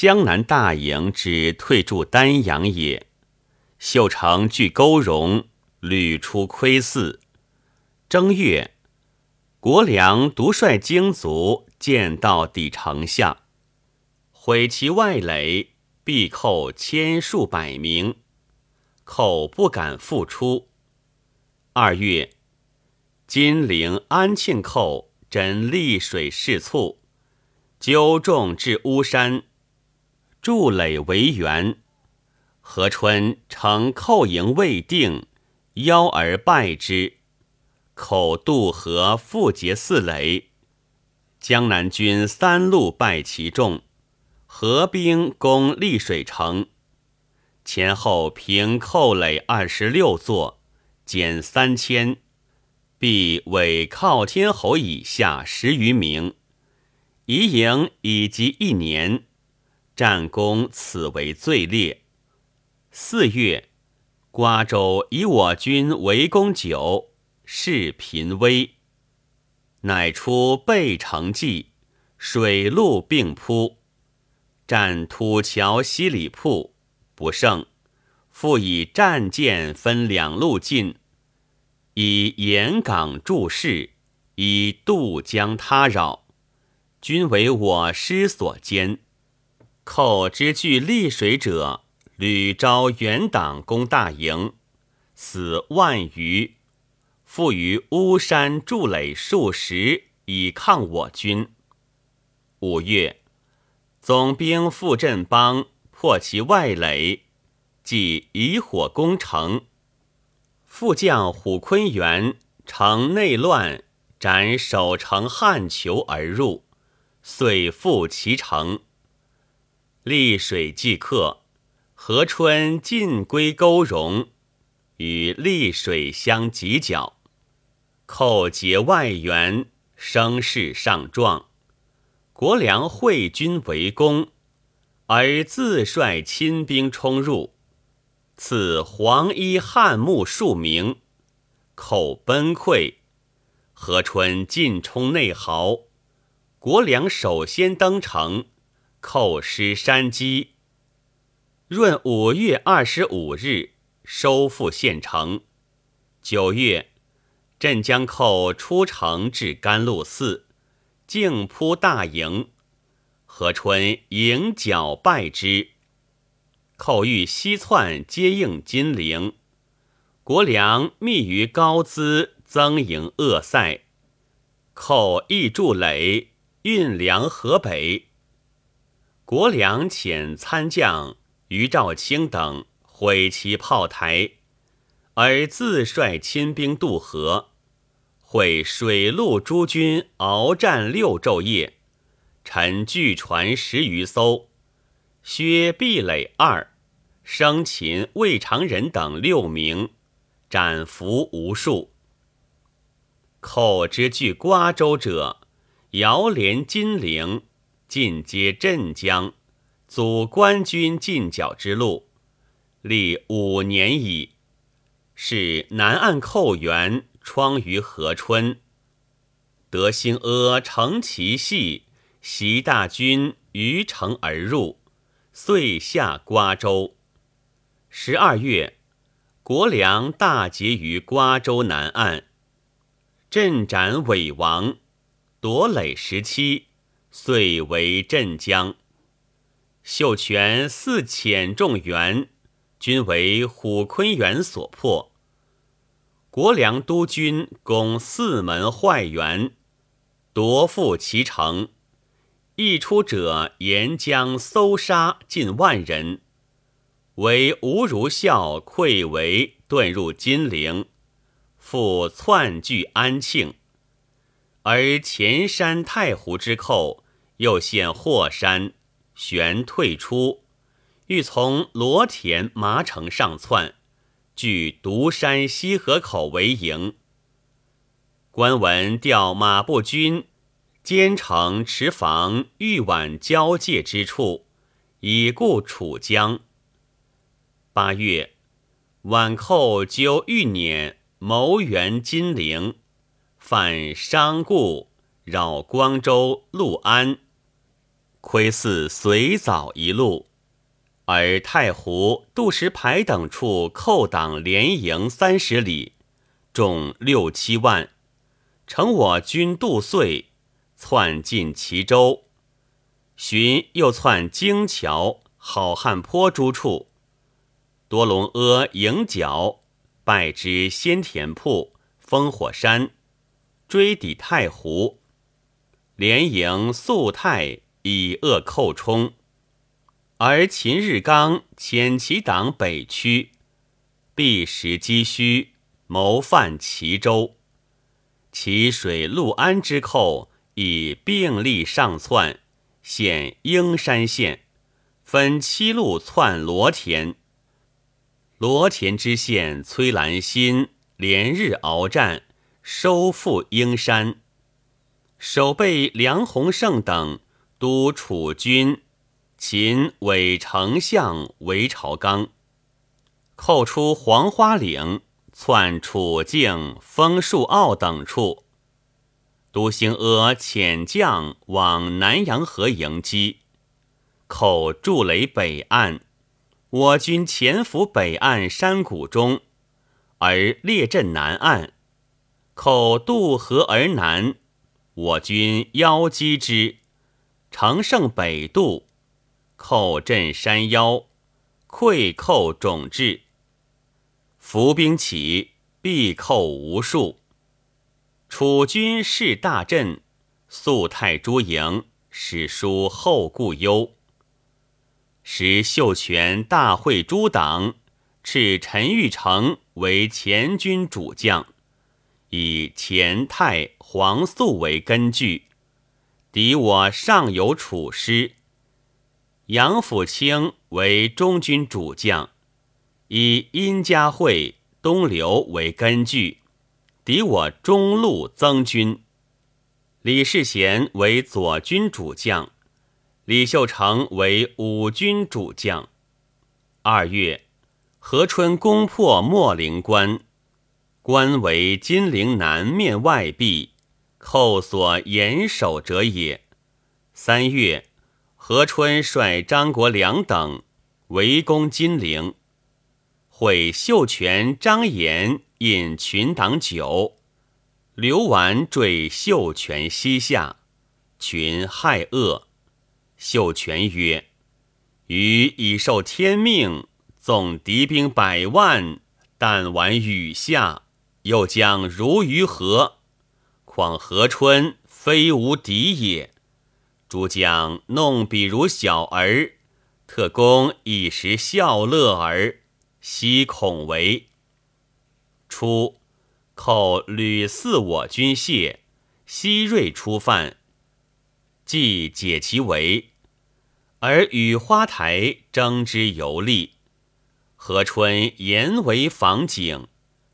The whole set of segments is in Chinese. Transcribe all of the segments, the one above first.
江南大营之退驻丹阳也。秀成据勾荣，屡出窥伺。正月，国良独率精卒见到底城下，毁其外垒，必寇千数百名，寇不敢复出。二月，金陵安庆寇枕溧水势促，纠众至巫山。筑垒为援，何春乘寇营未定，邀而败之。口渡河复结四垒，江南军三路败其众，合兵攻溧水城，前后平寇垒二十六座，减三千，必伪靠天侯以下十余名，夷营以及一年。战功此为最烈。四月，瓜州以我军围攻久，势频危，乃出背城计，水陆并扑，战土桥西里铺，不胜，复以战舰分两路进，以沿港驻势，以渡江他扰，均为我师所歼。寇之据溧水者，屡招元党攻大营，死万余。复于巫山筑垒数十，以抗我军。五月，总兵傅振邦破其外垒，即以火攻城。副将虎坤元乘内乱，斩守城汉囚而入，遂复其城。丽水即克，河春尽归沟荣，与丽水相犄角。寇结外援，声势上壮。国梁会军围攻，而自率亲兵冲入，赐黄衣汉墓数名，寇崩溃。河春尽冲内壕，国梁首先登城。寇失山积。闰五月二十五日，收复县城。九月，镇江寇出城至甘露寺，径扑大营。何春迎剿败之。寇欲西窜接应金陵，国良密于高淄增营鄂塞。寇亦筑垒，运粮河北。国良遣参将于兆清等毁其炮台，而自率亲兵渡河，会水陆诸军鏖战六昼夜，沉巨船十余艘，削壁垒二，生擒魏长仁等六名，斩俘无数。寇之据瓜州者，遥连金陵。进接镇江，阻官军进剿之路，历五年矣。是南岸寇援，疮于河春。德兴阿乘其隙，袭大军于城而入，遂下瓜州。十二月，国良大捷于瓜州南岸，镇斩伪王，夺垒十七。遂为镇江，秀全四遣众援，均为虎坤元所破。国梁督军攻四门坏园，夺复其城。一出者沿江搜杀近万人，为吴如孝溃围遁入金陵，复窜据安庆。而前山太湖之寇又陷霍山，旋退出，欲从罗田麻城上窜，据独山西河口为营。官文调马步军兼程持防豫皖交界之处，以固楚江。八月，皖寇纠豫辇谋援金陵。犯商固，扰光州、陆安，窥似随早一路。而太湖、杜石牌等处扣党连营三十里，众六七万，乘我军渡遂，窜进齐州。寻又窜京桥、好汉坡诸处，多隆阿迎角，败之先田铺、烽火山，追抵太湖，连营宿太以恶寇冲。而秦日刚遣其党北驱，避实积虚，谋犯齐州。其水陆安之寇以并力上窜，现英山县，分七路窜罗田。罗田知县崔兰心连日鏖战，收复英山。守备梁鸿胜等督楚军。秦伪丞相韦朝纲，寇出黄花岭，窜楚境、枫树坳等处。都兴阿遣将往南阳河迎击，寇筑垒北岸，我军潜伏北岸山谷中，而列阵南岸。寇渡河而南，我军邀击之，乘胜北渡。寇镇山腰，溃寇种至。伏兵起，必寇无数。楚军势大振，肃太诸营，史书后顾忧。时秀全大会诸党，斥陈玉成为前军主将，以前太黄素为根据，敌我上有楚师。杨辅清为中军主将，以殷家会、东流为根据，敌我中路增军。李世贤为左军主将，李秀成为五军主将。二月，何春攻破秣陵关，关为金陵南面外壁，寇所严守者也。三月。何春率张国良等围攻金陵，会秀全、张延饮群党酒，刘完坠秀全膝下，群骇恶。秀全曰：“余已受天命，纵敌兵百万，但玩雨下，又将如于何？况何春非无敌也。”诸将弄彼如小儿，特供一时笑乐耳，悉恐为。初，寇屡肆我军械，西锐出犯，既解其围，而与花台争之游历。何春严为防警，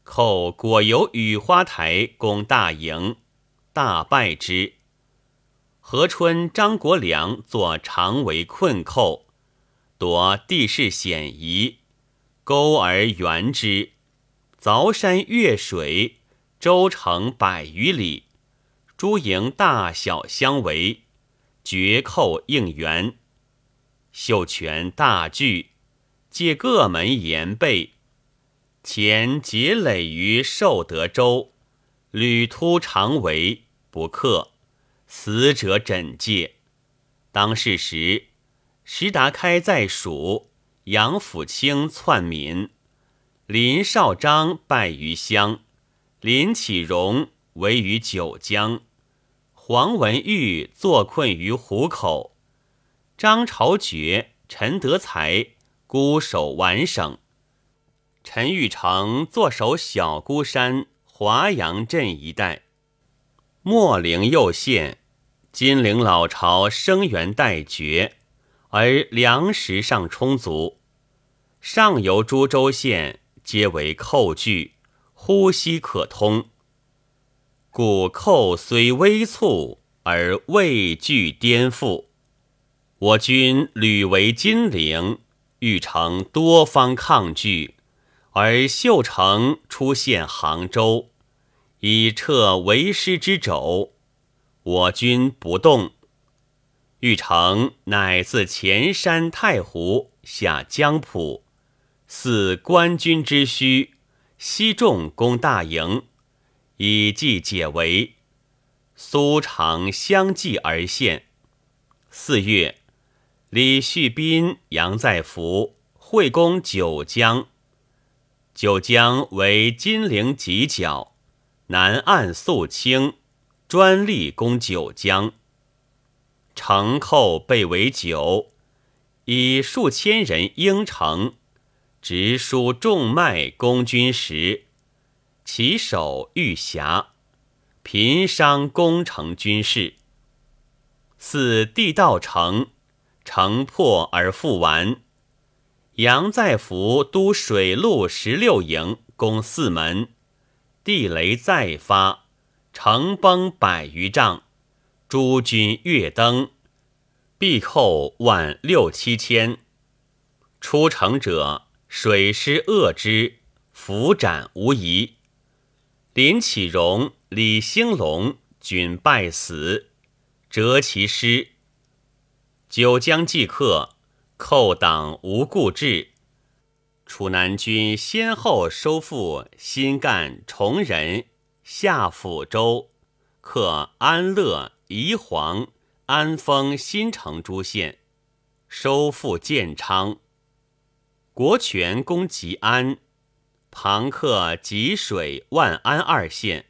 寇果由雨花台攻大营，大败之。何春、张国良作长围困寇，夺地势险夷，沟而圆之，凿山越水，周成百余里，诸营大小相围，绝寇应援。秀全大惧，借各门严备，前结垒于寿德州，屡突长围，不克。死者枕藉。当世时，石达开在蜀，杨辅清篡民，林绍章败于襄，林启荣围于九江，黄文玉坐困于湖口，张朝觉、陈德才孤守皖省，陈玉成坐守小孤山、华阳镇一带。秣陵右县，金陵老巢生源待绝，而粮食尚充足。上游诸州县皆为寇据，呼吸可通。故寇虽微促，而畏惧颠覆。我军屡围金陵，欲成多方抗拒，而秀成出现杭州。以撤为师之肘，我军不动。玉成乃自前山太湖下江浦，似官军之需，西众攻大营，以计解围。苏常相继而陷。四月，李旭斌、杨再福会攻九江。九江为金陵犄角，南岸肃清，专力攻九江。城寇被围九，以数千人应城，直输众脉攻军时，其守玉峡，频伤攻城军事。似地道城，城破而复完。杨再福督水陆十六营攻四门，地雷再发，城崩百余丈。诸军跃登，必寇万六七千。出城者，水师遏之，伏斩无疑。林启荣、李兴隆均败死，折其师。九江即克，寇党无故至。楚南军先后收复新干、崇仁、下抚州，克安乐。宜黄、安丰、新城诸县，收复建昌。国权攻吉安，庞克吉水、万安二县。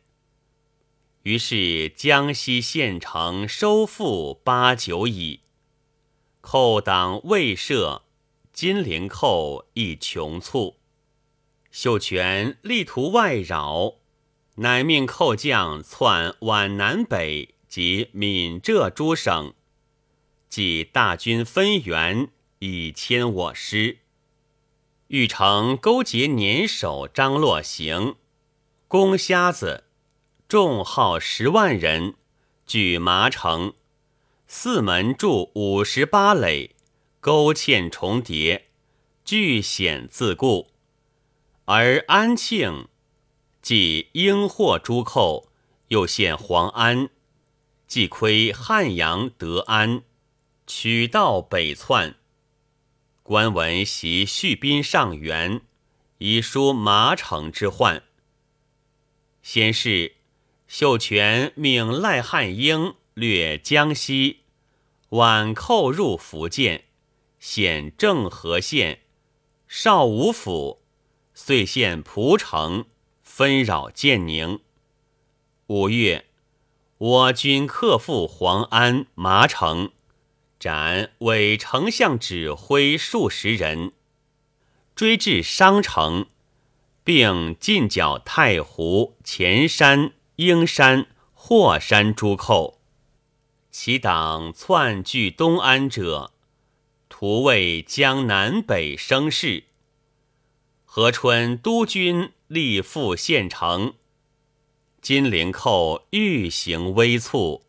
于是江西县城收复八九矣。寇党未设，金陵寇亦穷促。秀全力图外扰，乃命寇将窜皖南北。及闽浙诸省，即大军分援以牵我师。欲成勾结年首张洛行，攻瞎子，众号十万人，据麻城。四门筑五十八垒，勾芡重叠，据险自固。而安庆，即应获诸寇，又陷黄安。既亏汉阳、德安，取道北窜。官文袭续宾上元，以书马城之患。先是，秀全命赖汉英略江西，晚寇入福建，显郑和县、邵武府，遂陷蒲城，纷扰建宁。五月。我军克复黄安、麻城，斩伪丞相指挥数十人，追至商城，并进剿太湖、潜山、英山、霍山诸寇。其党窜据东安者，图为江南北生事。何春督军力赴县城。金陵寇欲行危促，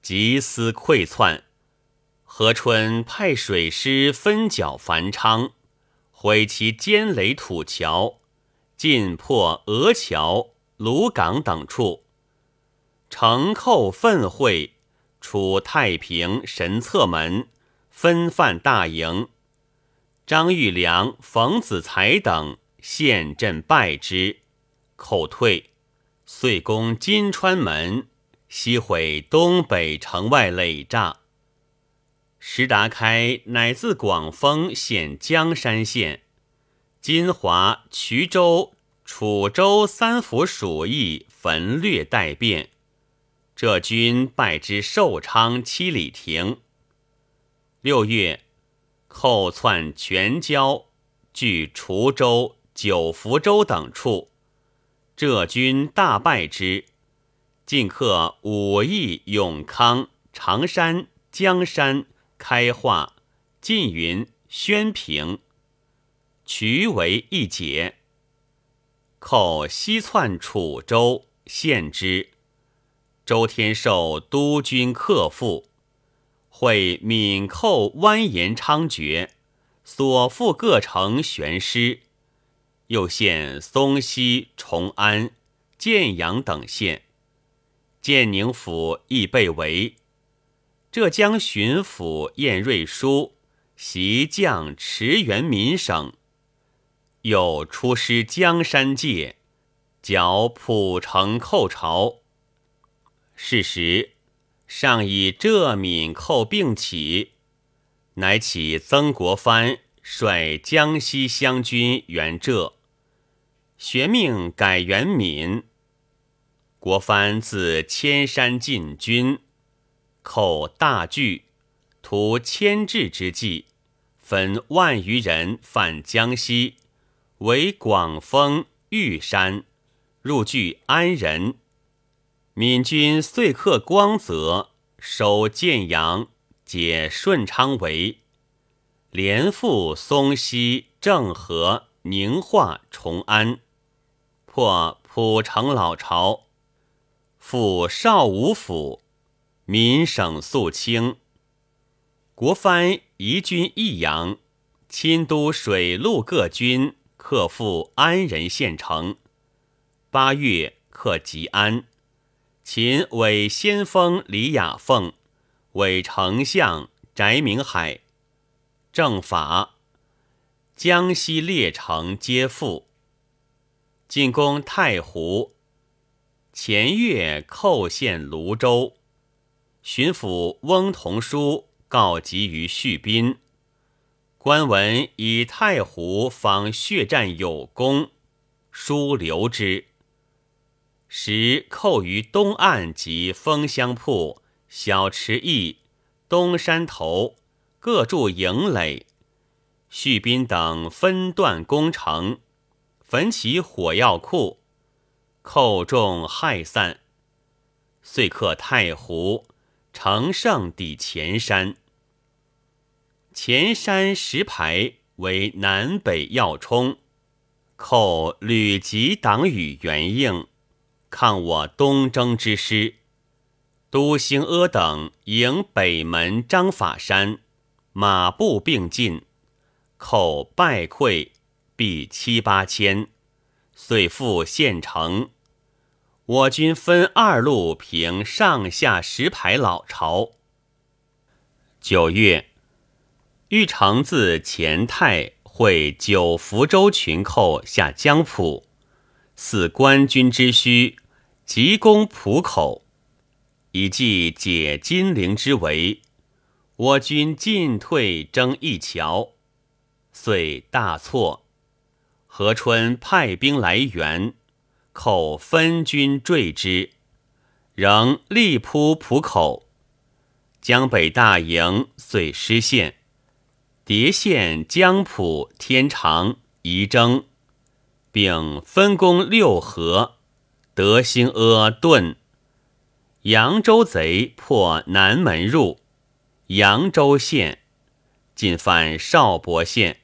急思溃窜。何春派水师分剿繁昌，毁其坚垒土桥，尽破鹅桥、鲁港等处。城寇愤会，出太平、神策门，分犯大营。张玉良、冯子才等陷阵败之，寇退。遂攻金川门，西毁东北城外垒栅。石达开乃自广丰县江山县、金华、衢州、楚州三府属邑焚掠待变，浙军败之寿昌七里亭。六月，寇窜全椒，据滁州、九福州等处。浙军大败之，进克武义、永康、常山、江山、开化、缙云、宣平，渠为一解。寇西窜楚州，献之。周天寿督军克复，会闽寇蜿蜒猖獗，所附各城悬师。又现松溪、崇安、建阳等县，建宁府亦被围。浙江巡抚晏瑞书袭将驰援闽省，又出师江山界，剿蒲城寇朝。是时，上以浙闽寇并起，乃起曾国藩率江西湘军援浙，玄命改元闽。国藩自千山进军。寇大惧，图牵制之计，分万余人犯江西，围广丰、玉山，入据安仁。闽军遂克光泽，守建阳，解顺昌围，连复松溪、郑和、宁化、崇安，破蒲城老巢，复邵武府。民省肃清，国藩移军益阳，亲都水陆各军克复安仁县城。八月克吉安，秦伪先锋李雅凤，伪丞相翟明海，正法江西列城皆复。进攻太湖，前月寇陷泸州。巡抚翁同书告急于叙宾，官文以太湖访血战有功，书留之。时寇于东岸及枫香铺、小池驿、东山头各筑营垒，叙宾等分段攻城，焚其火药库，寇众害散，遂克太湖。乘胜抵前山，前山石牌为南北要冲，寇屡集党羽援应，抗我东征之师。都兴阿等迎北门张法山，马步并进，寇败溃，必七八千，遂复县城。我军分二路平上下石牌老巢。九月，玉成自前泰会九福州群寇下江浦，似官军之需，急攻浦口，以计解金陵之围。我军进退争一桥，遂大错。何春派兵来援。寇分军坠之，仍力扑浦口，江北大营遂失陷。迭县、江浦、天长、宜征，并分攻六合，德兴阿顿。扬州贼破南门入，扬州县，进犯邵伯县。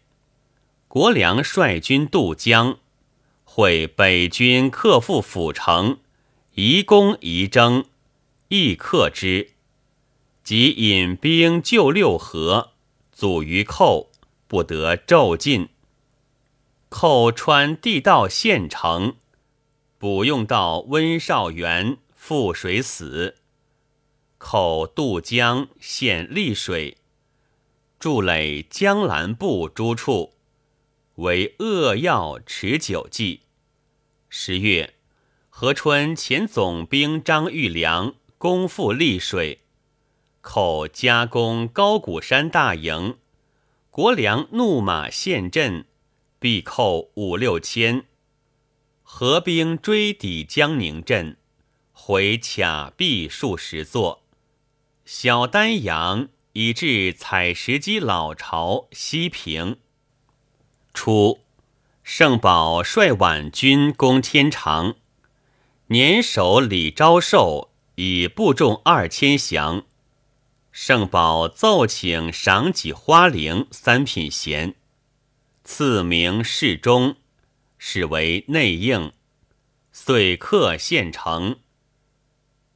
国良率军渡江。会北军克复府城，移攻宜征，亦克之。即引兵救六合，阻于寇，不得骤进。寇穿地道县城，补用到温少元覆水死。寇渡江陷溧水，筑垒江南部诸处。为扼要持久计。十月，河春前总兵张玉良攻复溧水，寇加攻高谷山大营，国良怒马陷阵，必扣五六千。合兵追抵江宁镇，回卡壁数十座。小丹阳以至采石矶老巢西平。初，圣保率皖军攻天长，年守李昭寿以部众二千降。圣保奏请赏给花翎三品衔，赐名侍中，使为内应，遂克县城。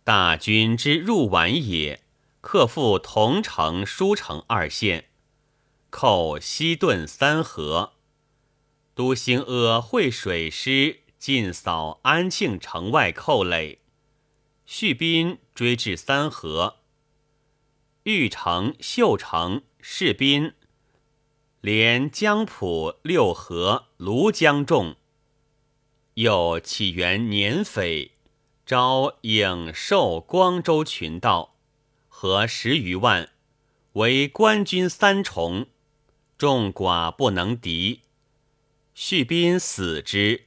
大军之入皖也，克复桐城、舒城二县，寇西顿三河。都兴阿会水师尽扫安庆城外寇垒，续兵追至三河。玉城、秀城、士兵，连江浦、六合、庐江众。又起源年匪，招颍、寿、光州群盗，合十余万，为官军三重，众寡不能敌。续兵死之。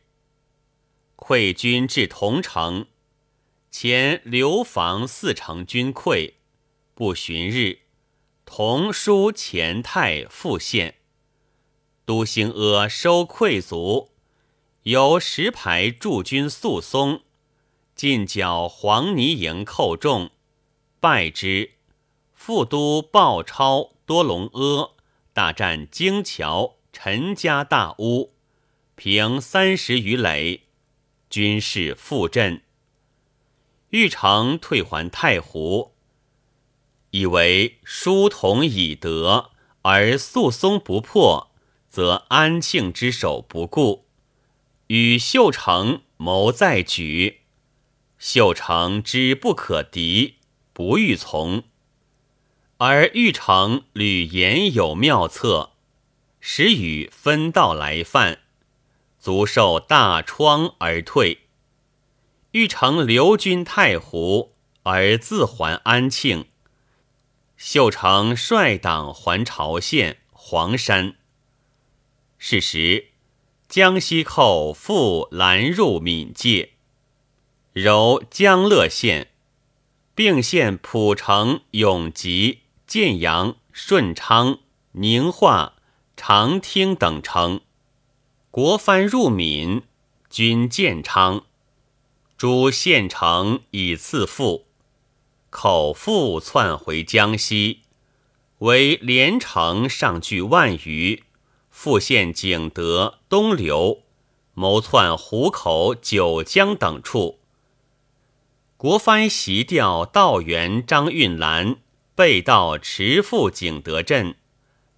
溃军至桐城，前留防四城军溃，不旬日，同书前太复现。都兴阿收溃卒，由石牌驻军肃松，进剿黄泥营寇众，败之。副都鲍超、多隆阿大战京桥、陈家大屋。平三十余垒，军士复振。玉成退还太湖，以为书同已得，而肃松不破，则安庆之守不顾，与秀成谋再举。秀成知不可敌，不欲从。而玉成屡言有妙策，时与分道来犯。足受大疮而退，欲乘留军太湖而自还安庆。秀成率党还朝县黄山。是时，江西寇复拦入闽界，柔江乐县，并县蒲城、永吉、建阳、顺昌、宁化、长汀等城。国藩入闽，军建昌，诸县城以赐赋，口复窜回江西，为连城上据万余，复县景德、东流，谋窜湖口、九江等处。国藩袭调道员张运兰，被盗持赴景德镇，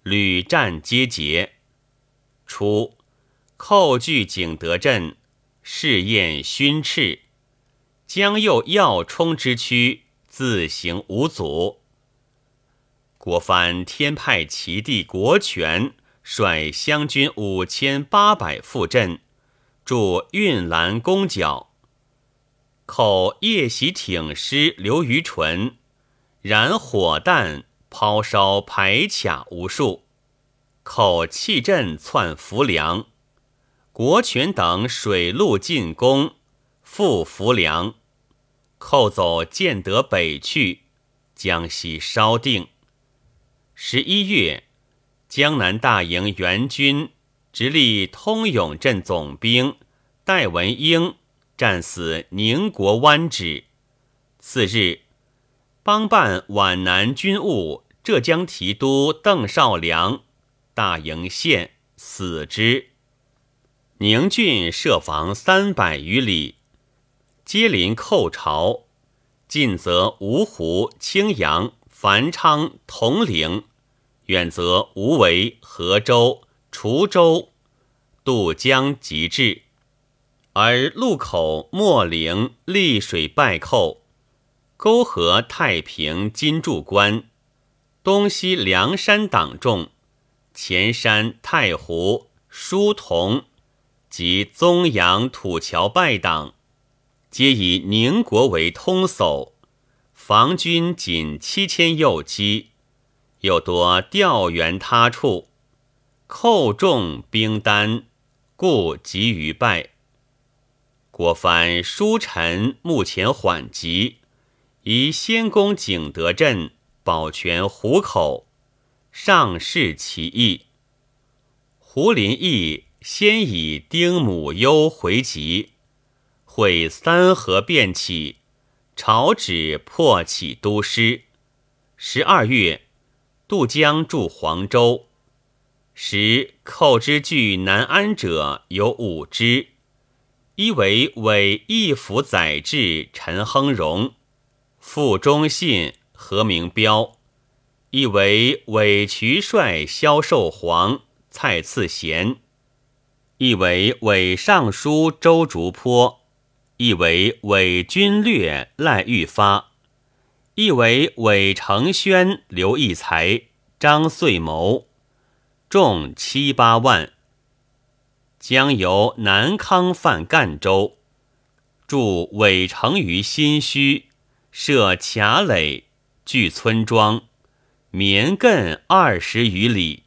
屡战皆捷。初。寇据景德镇，试验勋斥，将右要冲之区，自行无阻。国藩天派其弟国权率湘军五千八百赴阵，驻运兰攻角。寇夜袭挺师刘于纯，燃火弹，抛烧排卡无数。寇弃阵窜浮梁。国权等水陆进攻，复浮梁，寇走建德北去，江西稍定。十一月，江南大营援军直隶通永镇总兵戴文英战死宁国湾止。次日，帮办皖南军务浙江提督邓绍良大营县死之。宁郡设防三百余里，接邻寇巢；近则芜湖、青阳、繁昌、铜陵；远则无为、河州、滁州，渡江即至。而路口秣陵、溧水败寇，沟河太平、金柱关，东西梁山党众，前山、太湖、书同。及宗阳、土桥败党，皆以宁国为通叟，防军仅七千右击，又多调援他处，寇众兵单，故急于败。国藩书臣目前缓急，宜先攻景德镇，保全湖口，上示其意。胡林翼。先以丁母忧回籍，会三河变起，朝旨破起都师。十二月，渡江驻黄州。时寇之据南安者有五支，一为伪义府宰制陈亨荣，副忠信何明彪；一为伪渠帅萧寿煌、蔡次贤。一为伪尚书周竹坡，一为伪军略赖玉发，亦为韦承宣、刘义才、张遂谋，众七八万。将由南康犯赣州，驻韦城于新墟，设卡垒，据村庄，绵亘二十余里。